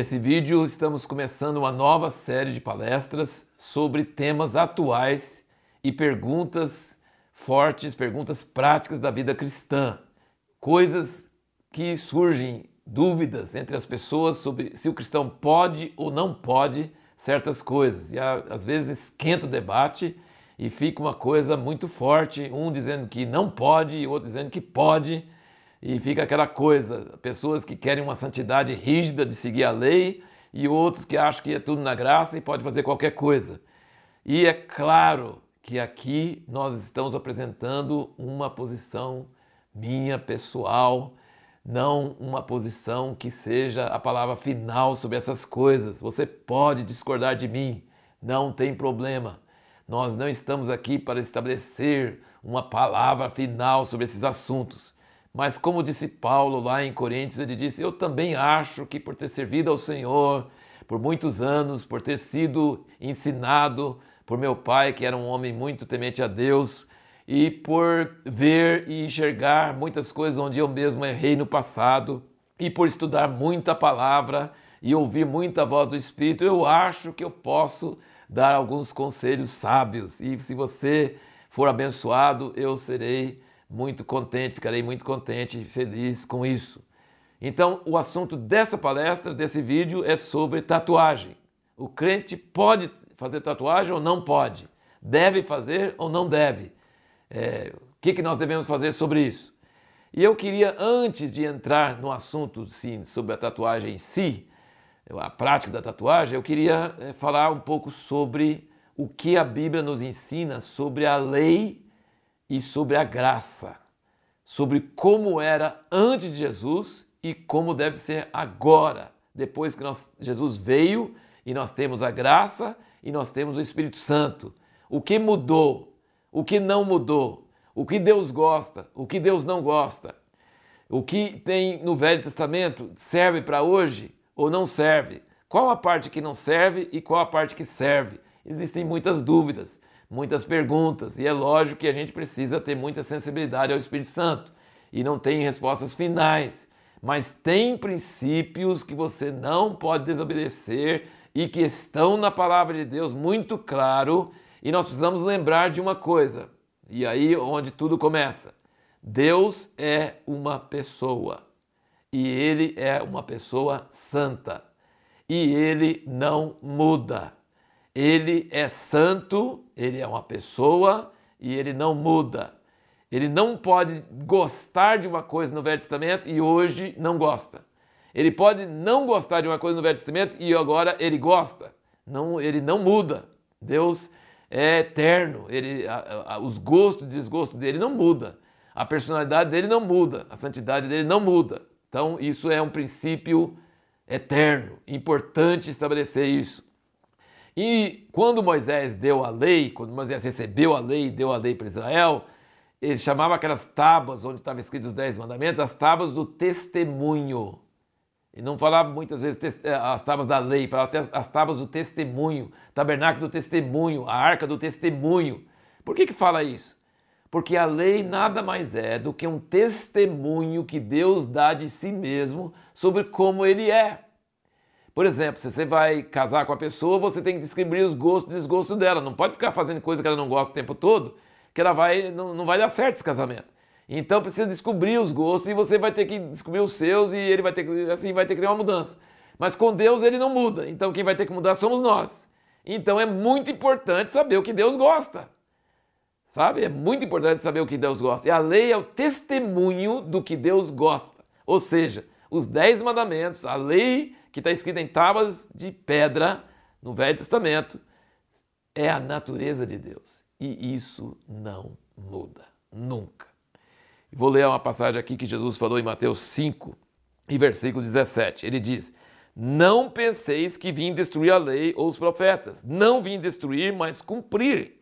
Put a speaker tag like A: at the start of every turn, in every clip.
A: Nesse vídeo estamos começando uma nova série de palestras sobre temas atuais e perguntas fortes, perguntas práticas da vida cristã. Coisas que surgem, dúvidas entre as pessoas sobre se o cristão pode ou não pode certas coisas. E às vezes esquenta o debate e fica uma coisa muito forte, um dizendo que não pode e outro dizendo que pode e fica aquela coisa, pessoas que querem uma santidade rígida de seguir a lei e outros que acham que é tudo na graça e pode fazer qualquer coisa. E é claro que aqui nós estamos apresentando uma posição minha pessoal, não uma posição que seja a palavra final sobre essas coisas. Você pode discordar de mim, não tem problema. Nós não estamos aqui para estabelecer uma palavra final sobre esses assuntos. Mas, como disse Paulo lá em Coríntios, ele disse: Eu também acho que por ter servido ao Senhor por muitos anos, por ter sido ensinado por meu pai, que era um homem muito temente a Deus, e por ver e enxergar muitas coisas onde eu mesmo errei no passado, e por estudar muita palavra e ouvir muita voz do Espírito, eu acho que eu posso dar alguns conselhos sábios. E se você for abençoado, eu serei muito contente, ficarei muito contente e feliz com isso. Então, o assunto dessa palestra, desse vídeo, é sobre tatuagem. O crente pode fazer tatuagem ou não pode? Deve fazer ou não deve? É, o que, que nós devemos fazer sobre isso? E eu queria, antes de entrar no assunto sim, sobre a tatuagem em si, a prática da tatuagem, eu queria é, falar um pouco sobre o que a Bíblia nos ensina sobre a lei e sobre a graça, sobre como era antes de Jesus e como deve ser agora, depois que nós, Jesus veio e nós temos a graça e nós temos o Espírito Santo. O que mudou? O que não mudou? O que Deus gosta? O que Deus não gosta? O que tem no Velho Testamento serve para hoje ou não serve? Qual a parte que não serve e qual a parte que serve? Existem muitas dúvidas muitas perguntas. E é lógico que a gente precisa ter muita sensibilidade ao Espírito Santo. E não tem respostas finais, mas tem princípios que você não pode desobedecer e que estão na palavra de Deus muito claro. E nós precisamos lembrar de uma coisa. E aí onde tudo começa. Deus é uma pessoa. E ele é uma pessoa santa. E ele não muda. Ele é santo, ele é uma pessoa e ele não muda. Ele não pode gostar de uma coisa no Velho Testamento e hoje não gosta. Ele pode não gostar de uma coisa no Velho Testamento e agora ele gosta. Não, ele não muda. Deus é eterno. Ele, a, a, os gostos e desgostos dele não muda. A personalidade dele não muda. A santidade dele não muda. Então isso é um princípio eterno. Importante estabelecer isso. E quando Moisés deu a lei, quando Moisés recebeu a lei e deu a lei para Israel, ele chamava aquelas tábuas onde estavam escritos os dez mandamentos, as tábuas do testemunho. E não falava muitas vezes eh, as tábuas da lei, falava as tábuas do testemunho, tabernáculo do testemunho, a arca do testemunho. Por que, que fala isso? Porque a lei nada mais é do que um testemunho que Deus dá de si mesmo sobre como ele é. Por exemplo, se você vai casar com a pessoa, você tem que descobrir os gostos e desgostos dela. Não pode ficar fazendo coisa que ela não gosta o tempo todo, que ela vai não, não vai dar certo esse casamento. Então precisa descobrir os gostos e você vai ter que descobrir os seus e ele vai ter que assim vai ter que ter uma mudança. Mas com Deus ele não muda. Então quem vai ter que mudar somos nós. Então é muito importante saber o que Deus gosta. Sabe? É muito importante saber o que Deus gosta. E a lei é o testemunho do que Deus gosta. Ou seja, os dez mandamentos, a lei que está escrita em tábuas de pedra no Velho Testamento, é a natureza de Deus. E isso não muda, nunca. Vou ler uma passagem aqui que Jesus falou em Mateus 5, e versículo 17. Ele diz: Não penseis que vim destruir a lei ou os profetas. Não vim destruir, mas cumprir.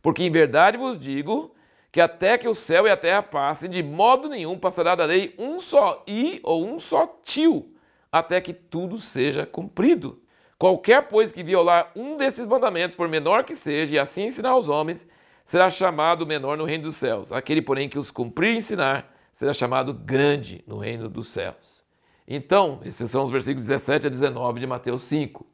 A: Porque em verdade vos digo que até que o céu e a terra passem, de modo nenhum passará da lei um só i ou um só tio até que tudo seja cumprido. Qualquer, pois, que violar um desses mandamentos, por menor que seja, e assim ensinar aos homens, será chamado menor no reino dos céus. Aquele, porém, que os cumprir e ensinar, será chamado grande no reino dos céus. Então, esses são os versículos 17 a 19 de Mateus 5.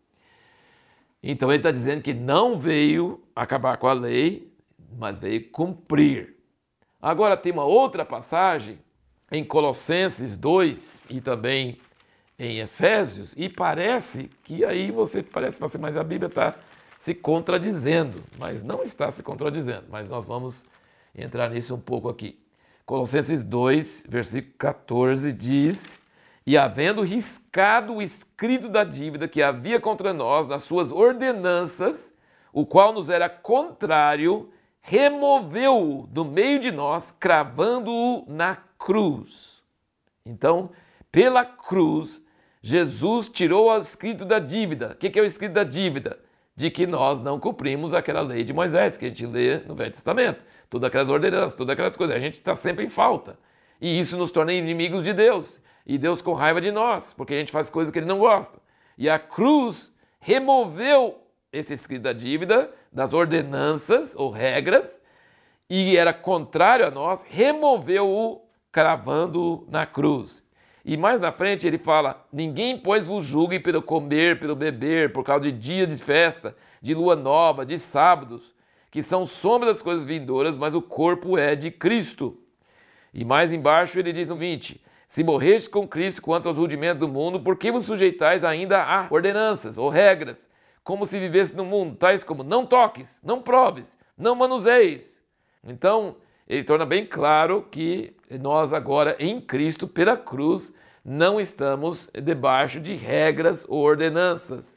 A: Então ele está dizendo que não veio acabar com a lei, mas veio cumprir. Agora tem uma outra passagem em Colossenses 2 e também em Efésios, e parece que aí você parece você, mas a Bíblia está se contradizendo, mas não está se contradizendo, mas nós vamos entrar nisso um pouco aqui. Colossenses 2, versículo 14 diz: E havendo riscado o escrito da dívida que havia contra nós nas suas ordenanças, o qual nos era contrário, removeu-o do meio de nós, cravando-o na cruz. Então, pela cruz, Jesus tirou o escrito da dívida. O que é o escrito da dívida? De que nós não cumprimos aquela lei de Moisés, que a gente lê no Velho Testamento. Todas aquelas ordenanças, todas aquelas coisas. A gente está sempre em falta. E isso nos torna inimigos de Deus. E Deus com raiva de nós, porque a gente faz coisas que ele não gosta. E a cruz removeu esse escrito da dívida, das ordenanças ou regras, e era contrário a nós, removeu-o cravando na cruz. E mais na frente ele fala: Ninguém, pois, vos julgue pelo comer, pelo beber, por causa de dia de festa, de lua nova, de sábados, que são sombras das coisas vindouras, mas o corpo é de Cristo. E mais embaixo ele diz no 20: Se morreste com Cristo quanto aos rudimentos do mundo, por que vos sujeitais ainda a ordenanças ou regras, como se vivesse no mundo, tais como não toques, não proves, não manuseis? Então, ele torna bem claro que nós agora em Cristo, pela cruz, não estamos debaixo de regras ou ordenanças.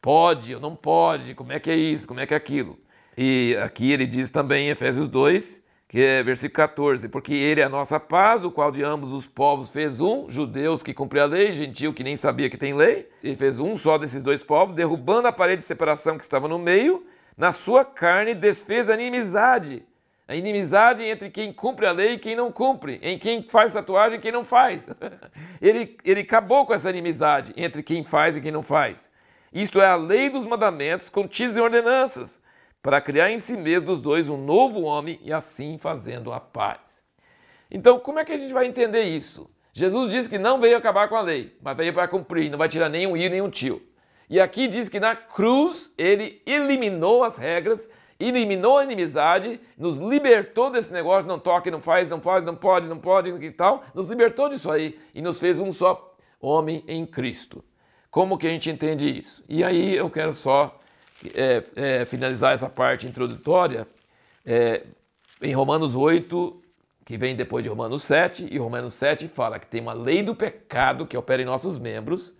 A: Pode ou não pode, como é que é isso, como é que é aquilo. E aqui ele diz também em Efésios 2, que é versículo 14, porque ele é a nossa paz, o qual de ambos os povos fez um, judeus que cumpriam a lei, gentil que nem sabia que tem lei, e fez um só desses dois povos, derrubando a parede de separação que estava no meio, na sua carne desfez a inimizade a inimizade entre quem cumpre a lei e quem não cumpre, em quem faz tatuagem e quem não faz. Ele, ele acabou com essa inimizade entre quem faz e quem não faz. Isto é a lei dos mandamentos contidos em ordenanças, para criar em si mesmo dos dois um novo homem e assim fazendo a paz. Então, como é que a gente vai entender isso? Jesus disse que não veio acabar com a lei, mas veio para cumprir, não vai tirar nem um i nem um tio. E aqui diz que na cruz ele eliminou as regras eliminou a inimizade, nos libertou desse negócio, não toque, não faz, não faz, não pode, não pode e tal, nos libertou disso aí e nos fez um só homem em Cristo. Como que a gente entende isso? E aí eu quero só é, é, finalizar essa parte introdutória é, em Romanos 8, que vem depois de Romanos 7, e Romanos 7 fala que tem uma lei do pecado que opera em nossos membros,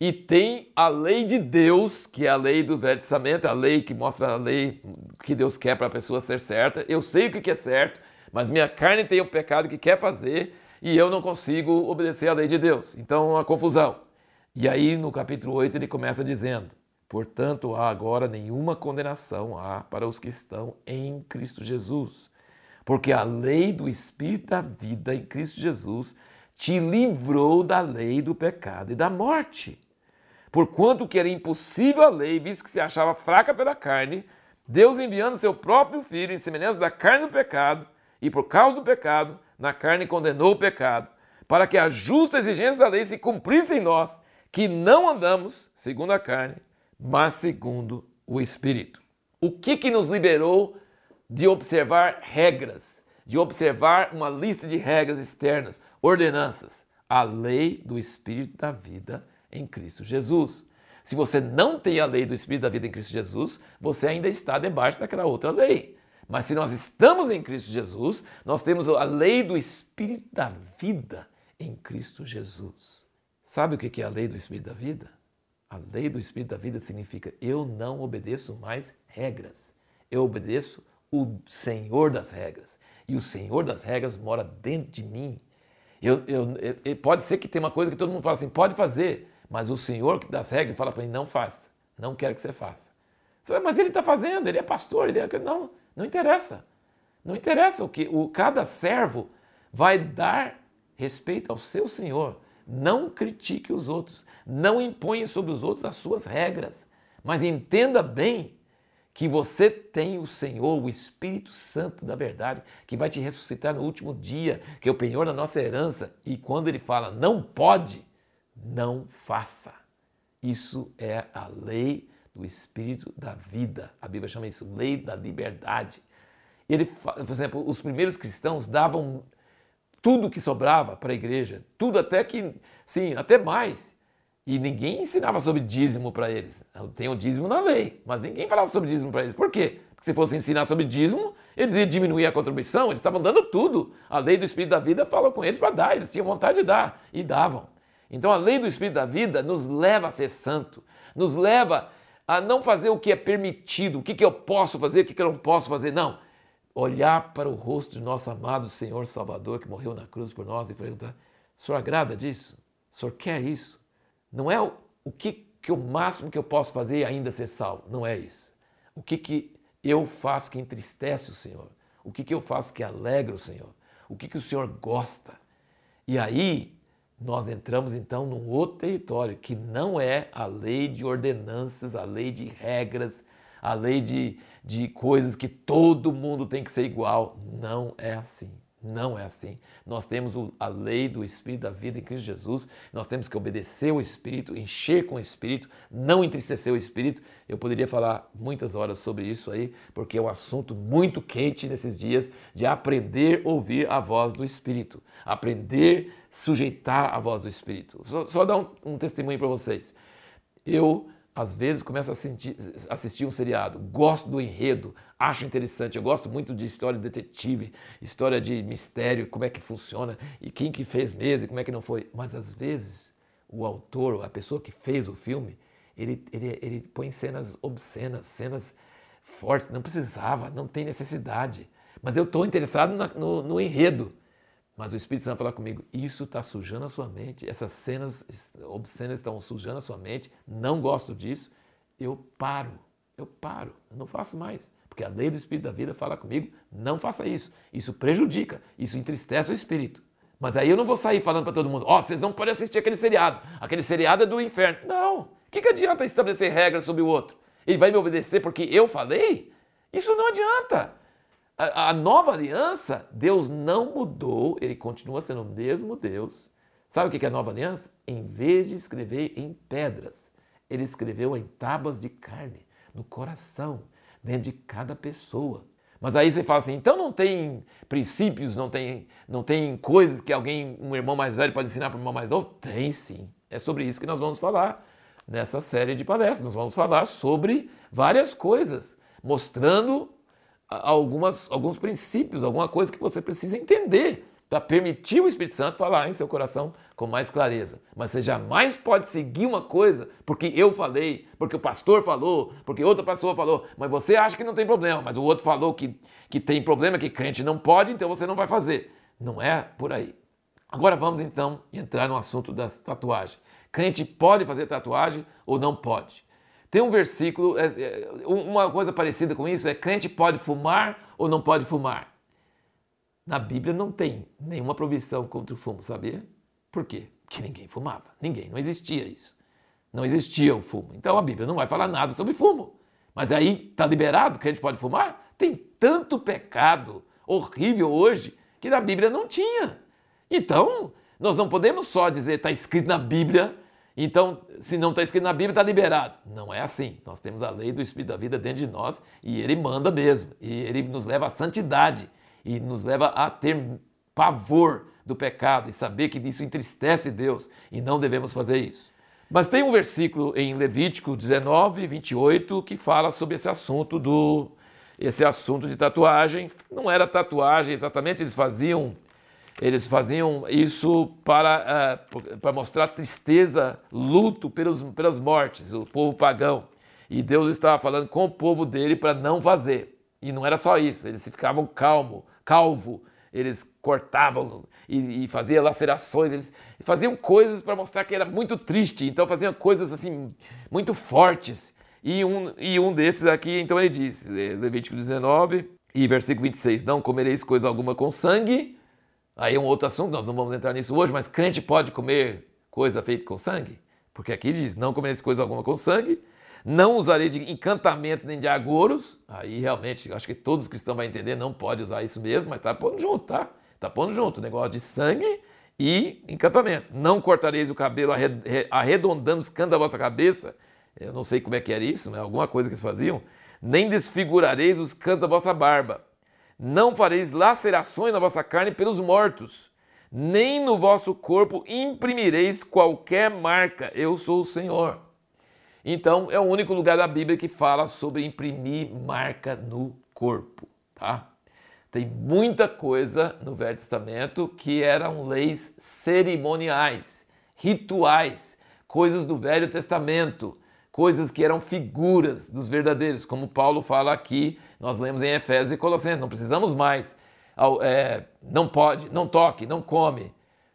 A: e tem a lei de Deus, que é a lei do Velho Testamento, a lei que mostra a lei que Deus quer para a pessoa ser certa. Eu sei o que é certo, mas minha carne tem o pecado que quer fazer e eu não consigo obedecer à lei de Deus. Então, uma confusão. E aí, no capítulo 8, ele começa dizendo: Portanto, há agora nenhuma condenação há para os que estão em Cristo Jesus. Porque a lei do Espírito da vida em Cristo Jesus te livrou da lei do pecado e da morte. Porquanto que era impossível a lei, visto que se achava fraca pela carne, Deus enviando seu próprio Filho em semelhança da carne do pecado, e por causa do pecado, na carne condenou o pecado, para que a justa exigência da lei se cumprisse em nós, que não andamos segundo a carne, mas segundo o Espírito. O que, que nos liberou de observar regras, de observar uma lista de regras externas, ordenanças? A lei do Espírito da vida em Cristo Jesus. Se você não tem a lei do Espírito da vida em Cristo Jesus, você ainda está debaixo daquela outra lei. Mas se nós estamos em Cristo Jesus, nós temos a lei do Espírito da vida em Cristo Jesus. Sabe o que é a lei do Espírito da vida? A lei do Espírito da vida significa eu não obedeço mais regras. Eu obedeço o Senhor das regras. E o Senhor das regras mora dentro de mim. Eu, eu, eu, pode ser que tenha uma coisa que todo mundo fala assim, pode fazer, mas o Senhor que das regras fala para mim, não faça, não quero que você faça. falei, mas ele está fazendo, ele é pastor, ele é... Não, não interessa. Não interessa o que o cada servo vai dar respeito ao seu Senhor. Não critique os outros, não imponha sobre os outros as suas regras, mas entenda bem que você tem o Senhor, o Espírito Santo da verdade, que vai te ressuscitar no último dia, que é o penhor da nossa herança. E quando ele fala não pode, não faça. Isso é a lei do espírito da vida. A Bíblia chama isso lei da liberdade. Ele, por exemplo, os primeiros cristãos davam tudo que sobrava para a igreja, tudo até que, sim, até mais. E ninguém ensinava sobre dízimo para eles. Tem o dízimo na lei, mas ninguém falava sobre dízimo para eles. Por quê? Porque se fosse ensinar sobre dízimo, eles iam diminuir a contribuição, eles estavam dando tudo. A lei do Espírito da vida fala com eles para dar, eles tinham vontade de dar e davam. Então a lei do Espírito da vida nos leva a ser santo, nos leva a não fazer o que é permitido, o que, que eu posso fazer, o que, que eu não posso fazer. Não. Olhar para o rosto de nosso amado Senhor Salvador que morreu na cruz por nós e perguntar: o senhor agrada disso? O senhor quer isso? Não é o, o que, que o máximo que eu posso fazer e ainda ser salvo. Não é isso. O que, que eu faço que entristece o Senhor? O que, que eu faço que alegra o Senhor? O que, que o Senhor gosta? E aí nós entramos então num outro território que não é a lei de ordenanças, a lei de regras, a lei de, de coisas que todo mundo tem que ser igual. Não é assim. Não é assim. Nós temos a lei do Espírito da vida em Cristo Jesus, nós temos que obedecer o Espírito, encher com o Espírito, não entristecer o Espírito. Eu poderia falar muitas horas sobre isso aí, porque é um assunto muito quente nesses dias de aprender a ouvir a voz do Espírito, aprender a sujeitar a voz do Espírito. Só, só dar um, um testemunho para vocês. Eu às vezes começo a assistir, assistir um seriado, gosto do enredo, acho interessante, eu gosto muito de história de detetive, história de mistério, como é que funciona e quem que fez mesmo e como é que não foi. Mas às vezes o autor, a pessoa que fez o filme, ele, ele, ele põe cenas obscenas, cenas fortes, não precisava, não tem necessidade. Mas eu estou interessado na, no, no enredo. Mas o Espírito Santo fala comigo, isso está sujando a sua mente, essas cenas obscenas estão sujando a sua mente, não gosto disso, eu paro, eu paro, eu não faço mais. Porque a lei do Espírito da vida fala comigo, não faça isso. Isso prejudica, isso entristece o Espírito. Mas aí eu não vou sair falando para todo mundo, ó, oh, vocês não podem assistir aquele seriado, aquele seriado é do inferno. Não, o que, que adianta estabelecer regras sobre o outro? Ele vai me obedecer porque eu falei? Isso não adianta. A, a nova aliança, Deus não mudou, ele continua sendo o mesmo Deus. Sabe o que é a nova aliança? Em vez de escrever em pedras, ele escreveu em tábuas de carne, no coração, dentro de cada pessoa. Mas aí você fala assim, então não tem princípios, não tem, não tem coisas que alguém, um irmão mais velho pode ensinar para um irmão mais novo? Tem sim. É sobre isso que nós vamos falar nessa série de palestras. Nós vamos falar sobre várias coisas, mostrando algumas, alguns princípios, alguma coisa que você precisa entender para permitir o Espírito Santo falar em seu coração com mais clareza. Mas você jamais pode seguir uma coisa porque eu falei, porque o pastor falou, porque outra pessoa falou, mas você acha que não tem problema, mas o outro falou que, que tem problema, que crente não pode, então você não vai fazer. Não é por aí. Agora vamos então entrar no assunto das tatuagens. Crente pode fazer tatuagem ou não pode? Tem um versículo, é, é, uma coisa parecida com isso é crente pode fumar ou não pode fumar. Na Bíblia não tem nenhuma proibição contra o fumo, sabia? Por quê? Porque ninguém fumava. Ninguém, não existia isso. Não existia o fumo. Então a Bíblia não vai falar nada sobre fumo. Mas aí está liberado, crente pode fumar? Tem tanto pecado horrível hoje que na Bíblia não tinha. Então, nós não podemos só dizer está escrito na Bíblia então, se não está escrito na Bíblia, está liberado. Não é assim. Nós temos a lei do Espírito da vida dentro de nós e ele manda mesmo. E ele nos leva à santidade e nos leva a ter pavor do pecado e saber que isso entristece Deus e não devemos fazer isso. Mas tem um versículo em Levítico 19, 28 que fala sobre esse assunto do esse assunto de tatuagem. Não era tatuagem exatamente, eles faziam eles faziam isso para, uh, para mostrar tristeza, luto pelos, pelas mortes, o povo pagão. E Deus estava falando com o povo dele para não fazer. E não era só isso, eles ficavam calmo, calvo, eles cortavam e, e faziam lacerações, eles faziam coisas para mostrar que era muito triste, então faziam coisas assim muito fortes. E um, e um desses aqui, então ele diz, Levítico 19 e versículo 26, não comereis coisa alguma com sangue, Aí é um outro assunto, nós não vamos entrar nisso hoje, mas crente pode comer coisa feita com sangue? Porque aqui diz: não comereis coisa alguma com sangue, não usarei de encantamentos nem de agouros. Aí realmente, acho que todos os cristãos vão entender, não pode usar isso mesmo, mas está pondo junto, tá? Está pondo junto o negócio de sangue e encantamentos. Não cortareis o cabelo arredondando os cantos da vossa cabeça. Eu não sei como é que era isso, né? alguma coisa que eles faziam. Nem desfigurareis os cantos da vossa barba. Não fareis lacerações na vossa carne pelos mortos. Nem no vosso corpo imprimireis qualquer marca. Eu sou o Senhor. Então, é o único lugar da Bíblia que fala sobre imprimir marca no corpo, tá? Tem muita coisa no Velho Testamento que eram leis cerimoniais, rituais, coisas do Velho Testamento, coisas que eram figuras dos verdadeiros, como Paulo fala aqui, nós lemos em Efésios e Colossenses, não precisamos mais, é, não pode, não toque, não come,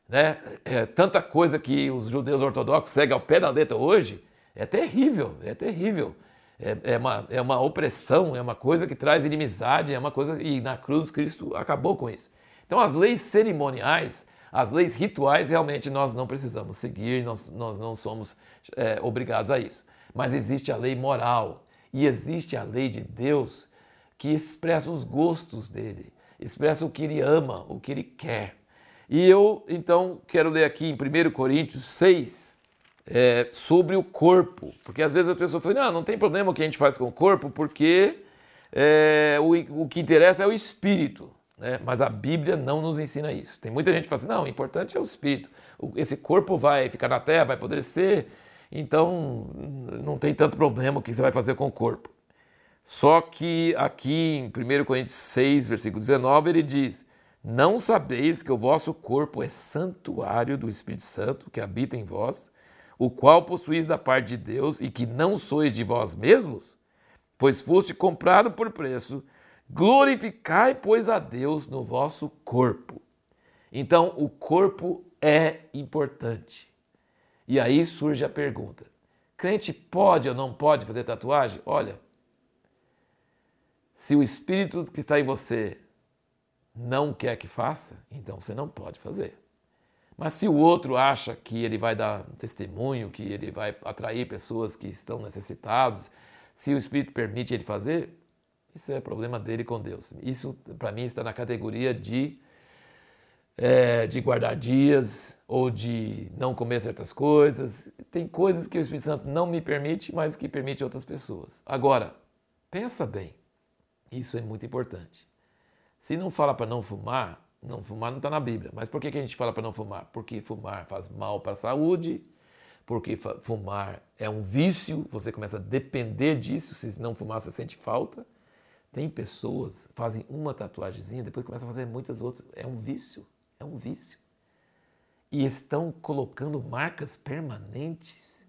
A: né? É, tanta coisa que os judeus ortodoxos seguem ao pé da letra hoje, é terrível, é terrível é, é, uma, é uma opressão, é uma coisa que traz inimizade, é uma coisa. E na cruz Cristo acabou com isso. Então, as leis cerimoniais, as leis rituais, realmente nós não precisamos seguir, nós, nós não somos é, obrigados a isso. Mas existe a lei moral e existe a lei de Deus que expressa os gostos dele, expressa o que ele ama, o que ele quer. E eu, então, quero ler aqui em 1 Coríntios 6, é, sobre o corpo. Porque às vezes a pessoa fala, não, não tem problema o que a gente faz com o corpo, porque é, o, o que interessa é o espírito. Né? Mas a Bíblia não nos ensina isso. Tem muita gente que fala assim, não, o importante é o espírito. Esse corpo vai ficar na terra, vai apodrecer, então não tem tanto problema o que você vai fazer com o corpo. Só que aqui em 1 Coríntios 6, versículo 19, ele diz: Não sabeis que o vosso corpo é santuário do Espírito Santo que habita em vós, o qual possuís da parte de Deus e que não sois de vós mesmos? Pois foste comprado por preço, glorificai, pois, a Deus no vosso corpo. Então, o corpo é importante. E aí surge a pergunta: crente pode ou não pode fazer tatuagem? Olha, se o espírito que está em você não quer que faça, então você não pode fazer. Mas se o outro acha que ele vai dar testemunho, que ele vai atrair pessoas que estão necessitados, se o Espírito permite ele fazer, isso é problema dele com Deus. Isso, para mim, está na categoria de, é, de guardar dias ou de não comer certas coisas. Tem coisas que o Espírito Santo não me permite, mas que permite outras pessoas. Agora, pensa bem, isso é muito importante. Se não fala para não fumar, não fumar não está na Bíblia. Mas por que, que a gente fala para não fumar? Porque fumar faz mal para a saúde, porque fumar é um vício, você começa a depender disso, se não fumar você sente falta. Tem pessoas fazem uma tatuagemzinha, depois começam a fazer muitas outras. É um vício, é um vício. E estão colocando marcas permanentes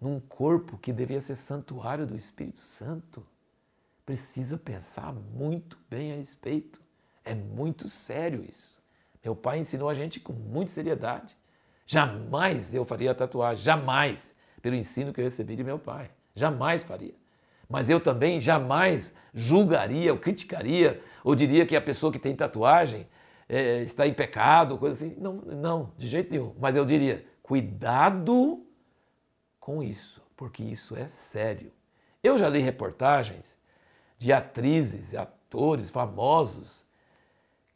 A: num corpo que devia ser santuário do Espírito Santo. Precisa pensar muito bem a respeito. É muito sério isso. Meu pai ensinou a gente com muita seriedade. Jamais eu faria tatuagem, jamais, pelo ensino que eu recebi de meu pai. Jamais faria. Mas eu também jamais julgaria ou criticaria ou diria que a pessoa que tem tatuagem é, está em pecado, coisa assim. Não, não, de jeito nenhum. Mas eu diria, cuidado com isso, porque isso é sério. Eu já li reportagens de atrizes, atores famosos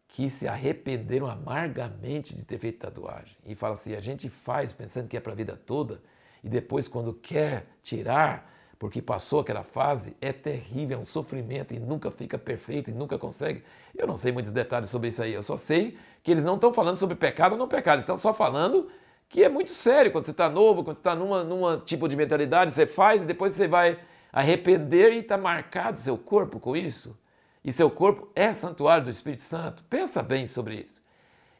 A: que se arrependeram amargamente de ter feito tatuagem. E fala assim: a gente faz pensando que é para a vida toda, e depois, quando quer tirar, porque passou aquela fase, é terrível, é um sofrimento e nunca fica perfeito e nunca consegue. Eu não sei muitos detalhes sobre isso aí, eu só sei que eles não estão falando sobre pecado ou não pecado, estão só falando que é muito sério quando você está novo, quando você está numa, numa tipo de mentalidade, você faz e depois você vai arrepender e está marcado seu corpo com isso e seu corpo é santuário do Espírito Santo. Pensa bem sobre isso.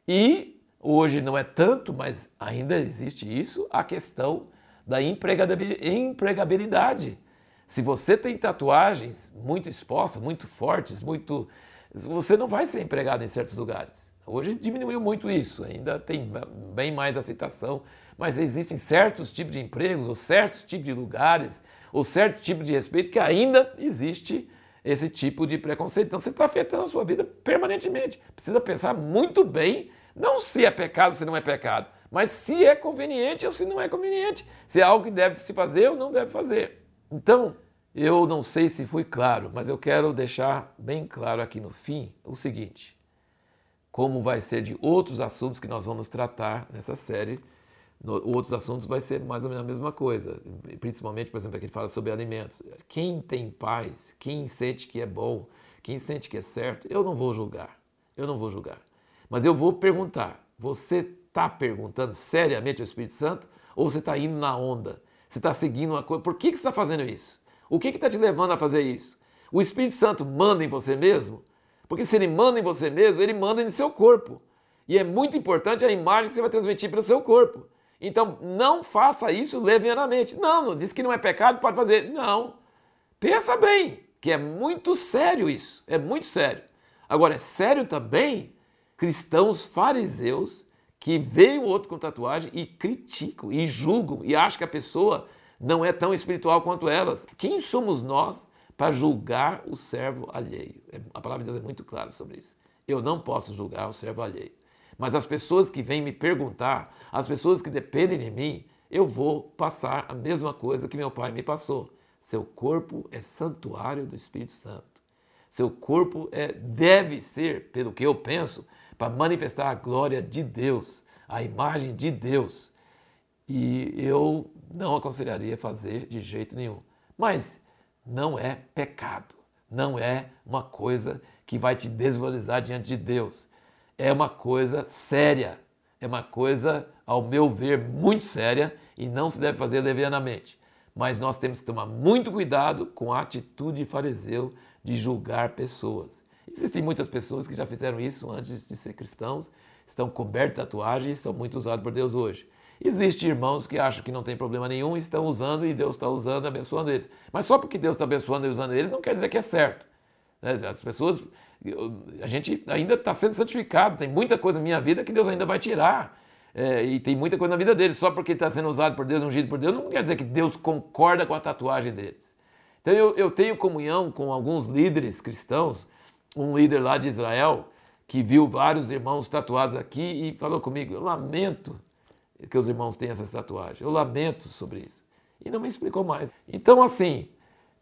A: E hoje não é tanto, mas ainda existe isso, a questão da empregabilidade. Se você tem tatuagens muito expostas, muito fortes, muito você não vai ser empregado em certos lugares. Hoje diminuiu muito isso, ainda tem bem mais aceitação, mas existem certos tipos de empregos, ou certos tipos de lugares, ou certo tipo de respeito que ainda existe esse tipo de preconceito. Então você está afetando a sua vida permanentemente. Precisa pensar muito bem, não se é pecado se não é pecado, mas se é conveniente ou se não é conveniente, se é algo que deve se fazer ou não deve fazer. Então, eu não sei se fui claro, mas eu quero deixar bem claro aqui no fim o seguinte: como vai ser de outros assuntos que nós vamos tratar nessa série. No, outros assuntos vai ser mais ou menos a mesma coisa, principalmente, por exemplo, aqui fala sobre alimentos. Quem tem paz, quem sente que é bom, quem sente que é certo, eu não vou julgar. Eu não vou julgar. Mas eu vou perguntar: você está perguntando seriamente ao Espírito Santo ou você está indo na onda? Você está seguindo uma coisa? Por que, que você está fazendo isso? O que está te levando a fazer isso? O Espírito Santo manda em você mesmo? Porque se ele manda em você mesmo, ele manda em seu corpo. E é muito importante a imagem que você vai transmitir para o seu corpo. Então, não faça isso levianamente. Não, não diz que não é pecado, pode fazer. Não. Pensa bem, que é muito sério isso. É muito sério. Agora, é sério também cristãos fariseus que veem o outro com tatuagem e criticam, e julgam, e acham que a pessoa não é tão espiritual quanto elas. Quem somos nós para julgar o servo alheio? É, a palavra de Deus é muito clara sobre isso. Eu não posso julgar o servo alheio. Mas as pessoas que vêm me perguntar, as pessoas que dependem de mim, eu vou passar a mesma coisa que meu pai me passou. Seu corpo é santuário do Espírito Santo. Seu corpo é, deve ser, pelo que eu penso, para manifestar a glória de Deus, a imagem de Deus. E eu não aconselharia fazer de jeito nenhum. Mas não é pecado, não é uma coisa que vai te desvalorizar diante de Deus é uma coisa séria, é uma coisa, ao meu ver, muito séria e não se deve fazer levianamente. Mas nós temos que tomar muito cuidado com a atitude de fariseu de julgar pessoas. Existem muitas pessoas que já fizeram isso antes de ser cristãos, estão cobertos de tatuagem e são muito usados por Deus hoje. Existem irmãos que acham que não tem problema nenhum estão usando e Deus está usando, abençoando eles. Mas só porque Deus está abençoando e usando eles não quer dizer que é certo. Né? As pessoas a gente ainda está sendo santificado, tem muita coisa na minha vida que Deus ainda vai tirar. É, e tem muita coisa na vida deles, só porque está sendo usado por Deus, ungido por Deus, não quer dizer que Deus concorda com a tatuagem deles. Então eu, eu tenho comunhão com alguns líderes cristãos, um líder lá de Israel, que viu vários irmãos tatuados aqui e falou comigo: Eu lamento que os irmãos tenham essa tatuagem, eu lamento sobre isso. E não me explicou mais. Então, assim,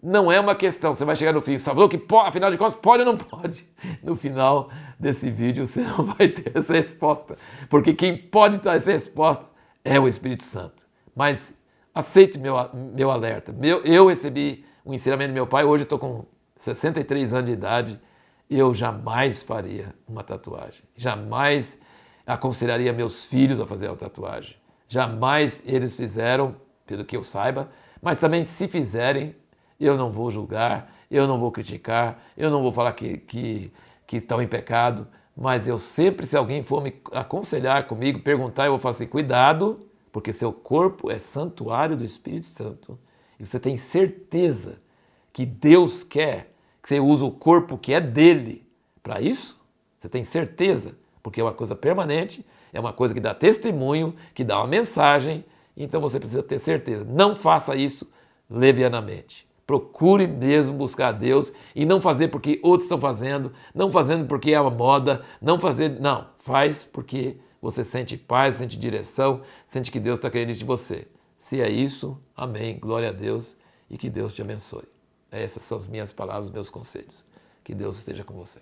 A: não é uma questão, você vai chegar no fim, você falou que afinal de contas pode ou não pode. No final desse vídeo você não vai ter essa resposta, porque quem pode dar essa resposta é o Espírito Santo. Mas aceite meu, meu alerta. Meu, eu recebi um ensinamento do meu pai, hoje estou com 63 anos de idade, eu jamais faria uma tatuagem. Jamais aconselharia meus filhos a fazer uma tatuagem. Jamais eles fizeram, pelo que eu saiba, mas também se fizerem, eu não vou julgar, eu não vou criticar, eu não vou falar que, que, que estão em pecado, mas eu sempre, se alguém for me aconselhar comigo, perguntar, eu vou falar assim: cuidado, porque seu corpo é santuário do Espírito Santo. E você tem certeza que Deus quer que você use o corpo que é dele para isso? Você tem certeza? Porque é uma coisa permanente, é uma coisa que dá testemunho, que dá uma mensagem, então você precisa ter certeza. Não faça isso levianamente. Procure mesmo buscar a Deus e não fazer porque outros estão fazendo, não fazendo porque é uma moda, não fazer. Não, faz porque você sente paz, sente direção, sente que Deus está querendo isso de você. Se é isso, amém, glória a Deus e que Deus te abençoe. Essas são as minhas palavras, os meus conselhos. Que Deus esteja com você.